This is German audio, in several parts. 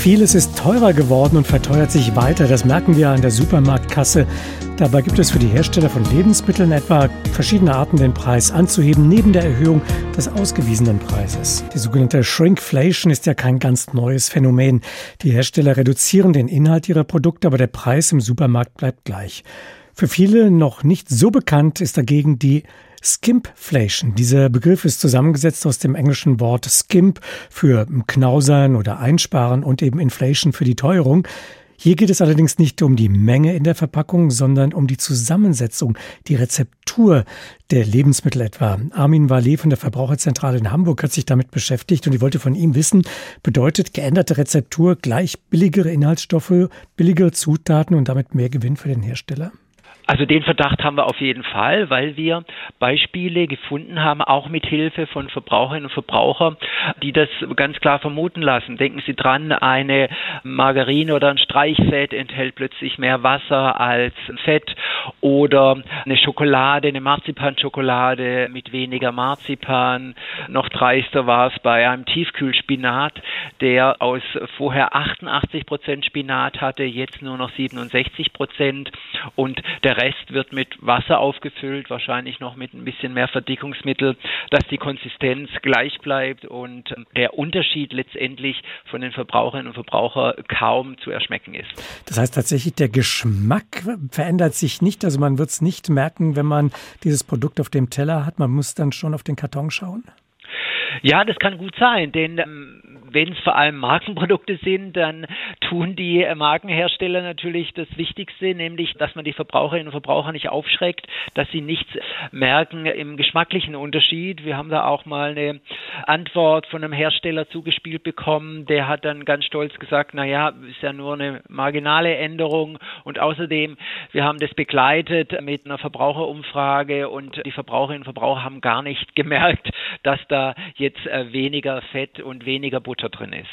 Vieles ist teurer geworden und verteuert sich weiter. Das merken wir an der Supermarktkasse. Dabei gibt es für die Hersteller von Lebensmitteln etwa verschiedene Arten, den Preis anzuheben, neben der Erhöhung des ausgewiesenen Preises. Die sogenannte Shrinkflation ist ja kein ganz neues Phänomen. Die Hersteller reduzieren den Inhalt ihrer Produkte, aber der Preis im Supermarkt bleibt gleich. Für viele noch nicht so bekannt ist dagegen die Skimpflation. Dieser Begriff ist zusammengesetzt aus dem englischen Wort skimp für knausern oder einsparen und eben Inflation für die Teuerung. Hier geht es allerdings nicht um die Menge in der Verpackung, sondern um die Zusammensetzung, die Rezeptur der Lebensmittel etwa. Armin Wallet von der Verbraucherzentrale in Hamburg hat sich damit beschäftigt und ich wollte von ihm wissen, bedeutet geänderte Rezeptur gleich billigere Inhaltsstoffe, billigere Zutaten und damit mehr Gewinn für den Hersteller? Also den Verdacht haben wir auf jeden Fall, weil wir Beispiele gefunden haben, auch mit Hilfe von Verbraucherinnen und Verbrauchern, die das ganz klar vermuten lassen. Denken Sie dran, eine Margarine oder ein Streichfett enthält plötzlich mehr Wasser als Fett oder eine Schokolade, eine Marzipanschokolade mit weniger Marzipan. Noch dreister war es bei einem Tiefkühlspinat, der aus vorher 88 Prozent Spinat hatte, jetzt nur noch 67 Prozent und der Rest wird mit Wasser aufgefüllt, wahrscheinlich noch mit ein bisschen mehr Verdickungsmittel, dass die Konsistenz gleich bleibt und der Unterschied letztendlich von den Verbraucherinnen und Verbrauchern kaum zu erschmecken ist. Das heißt tatsächlich, der Geschmack verändert sich nicht. Also man wird es nicht merken, wenn man dieses Produkt auf dem Teller hat. Man muss dann schon auf den Karton schauen. Ja, das kann gut sein, denn ähm, wenn es vor allem Markenprodukte sind, dann tun die äh, Markenhersteller natürlich das Wichtigste, nämlich, dass man die Verbraucherinnen und Verbraucher nicht aufschreckt, dass sie nichts merken im geschmacklichen Unterschied. Wir haben da auch mal eine Antwort von einem Hersteller zugespielt bekommen, der hat dann ganz stolz gesagt, na ja, ist ja nur eine marginale Änderung und außerdem, wir haben das begleitet mit einer Verbraucherumfrage und die Verbraucherinnen und Verbraucher haben gar nicht gemerkt, dass da jetzt äh, weniger Fett und weniger Butter drin ist.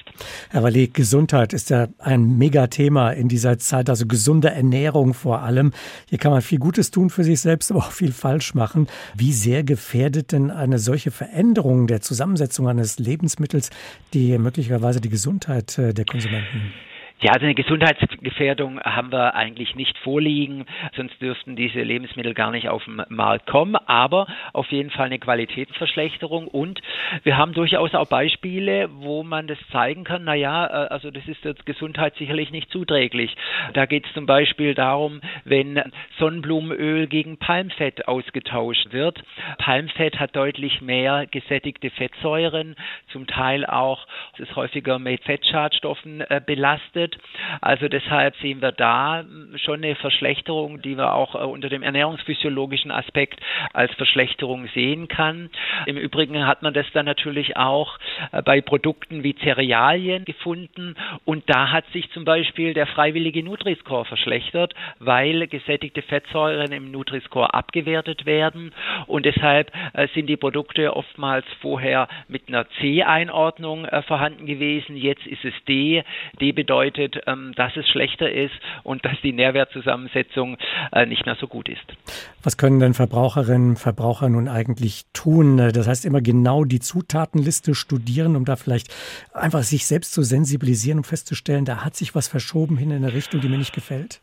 Herr Wallet, Gesundheit ist ja ein Megathema in dieser Zeit, also gesunde Ernährung vor allem. Hier kann man viel Gutes tun für sich selbst, aber auch viel falsch machen. Wie sehr gefährdet denn eine solche Veränderung der Zusammensetzung eines Lebensmittels die möglicherweise die Gesundheit äh, der Konsumenten? Ja, also eine Gesundheitsgefährdung haben wir eigentlich nicht vorliegen, sonst dürften diese Lebensmittel gar nicht auf den Markt kommen, aber auf jeden Fall eine Qualitätsverschlechterung und wir haben durchaus auch Beispiele, wo man das zeigen kann, na ja, äh, also das ist der Gesundheit sicherlich nicht zuträglich. Da geht es zum Beispiel darum, wenn Sonnenblumenöl gegen Palmfett ausgetauscht wird. Palmfett hat deutlich mehr gesättigte Fettsäuren, zum Teil auch ist häufiger mit Fettschadstoffen äh, belastet wird. Also deshalb sehen wir da schon eine Verschlechterung, die wir auch äh, unter dem ernährungsphysiologischen Aspekt als Verschlechterung sehen kann. Im Übrigen hat man das dann natürlich auch äh, bei Produkten wie Cerealien gefunden und da hat sich zum Beispiel der freiwillige Nutri-Score verschlechtert, weil gesättigte Fettsäuren im Nutri-Score abgewertet werden und deshalb äh, sind die Produkte oftmals vorher mit einer C-Einordnung vorhanden gewesen. Jetzt ist es D. D bedeutet bedeutet, ähm, dass es schlechter ist und dass die Nährwertzusammensetzung äh, nicht mehr so gut ist. Was können denn Verbraucherinnen und Verbraucher nun eigentlich tun? Das heißt, immer genau die Zutatenliste studieren, um da vielleicht einfach sich selbst zu sensibilisieren, um festzustellen, da hat sich was verschoben hin in eine Richtung, die mir nicht gefällt?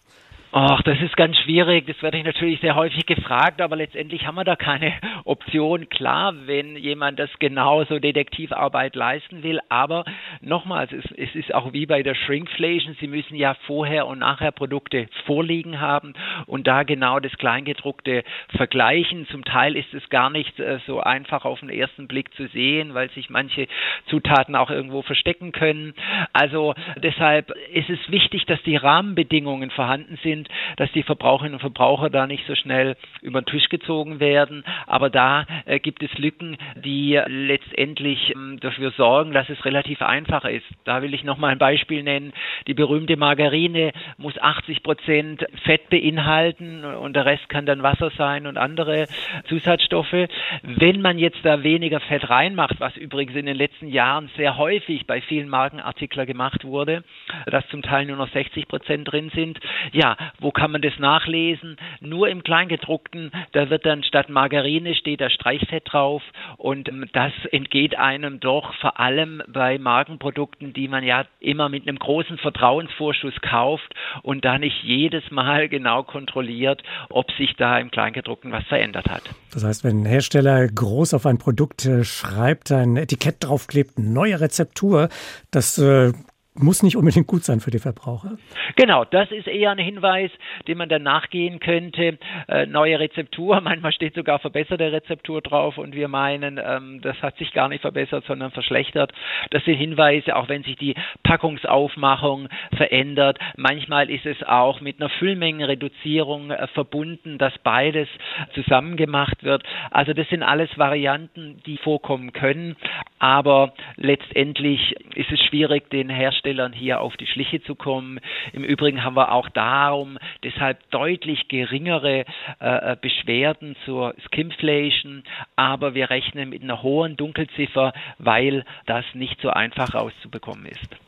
Ach, das ist ganz schwierig. Das werde ich natürlich sehr häufig gefragt, aber letztendlich haben wir da keine Option. Klar, wenn jemand das genauso Detektivarbeit leisten will, aber nochmals, es, es ist auch wie bei der Shrinkflation. Sie müssen ja vorher und nachher Produkte vorliegen haben und da genau das Kleingedruckte vergleichen. Zum Teil ist es gar nicht äh, so einfach auf den ersten Blick zu sehen, weil sich manche Zutaten auch irgendwo verstecken können. Also deshalb ist es wichtig, dass die Rahmenbedingungen vorhanden sind sind, dass die Verbraucherinnen und Verbraucher da nicht so schnell über den Tisch gezogen werden. Aber da äh, gibt es Lücken, die letztendlich ähm, dafür sorgen, dass es relativ einfach ist. Da will ich noch mal ein Beispiel nennen. Die berühmte Margarine muss 80 Prozent Fett beinhalten und der Rest kann dann Wasser sein und andere Zusatzstoffe. Wenn man jetzt da weniger Fett reinmacht, was übrigens in den letzten Jahren sehr häufig bei vielen Markenartiklern gemacht wurde, dass zum Teil nur noch 60 Prozent drin sind, ja, wo kann man das nachlesen? Nur im Kleingedruckten, da wird dann statt Margarine steht da Streichfett drauf und das entgeht einem doch vor allem bei Markenprodukten, die man ja immer mit einem großen Vertrauensvorschuss kauft und da nicht jedes Mal genau kontrolliert, ob sich da im Kleingedruckten was verändert hat. Das heißt, wenn ein Hersteller groß auf ein Produkt äh, schreibt, ein Etikett draufklebt, neue Rezeptur, das äh, muss nicht unbedingt gut sein für die Verbraucher. Genau, das ist eher ein Hinweis, dem man dann nachgehen könnte. Äh, neue Rezeptur, manchmal steht sogar verbesserte Rezeptur drauf und wir meinen, ähm, das hat sich gar nicht verbessert, sondern verschlechtert. Das sind Hinweise, auch wenn sich die Packungsaufmachung verändert. Manchmal ist es auch mit einer Füllmengenreduzierung äh, verbunden, dass beides zusammen gemacht wird. Also das sind alles Varianten, die vorkommen können, aber letztendlich ist es schwierig, den Hersteller Herstellern hier auf die Schliche zu kommen. Im Übrigen haben wir auch darum deshalb deutlich geringere äh, äh, Beschwerden zur Skimflation, aber wir rechnen mit einer hohen Dunkelziffer, weil das nicht so einfach rauszubekommen ist.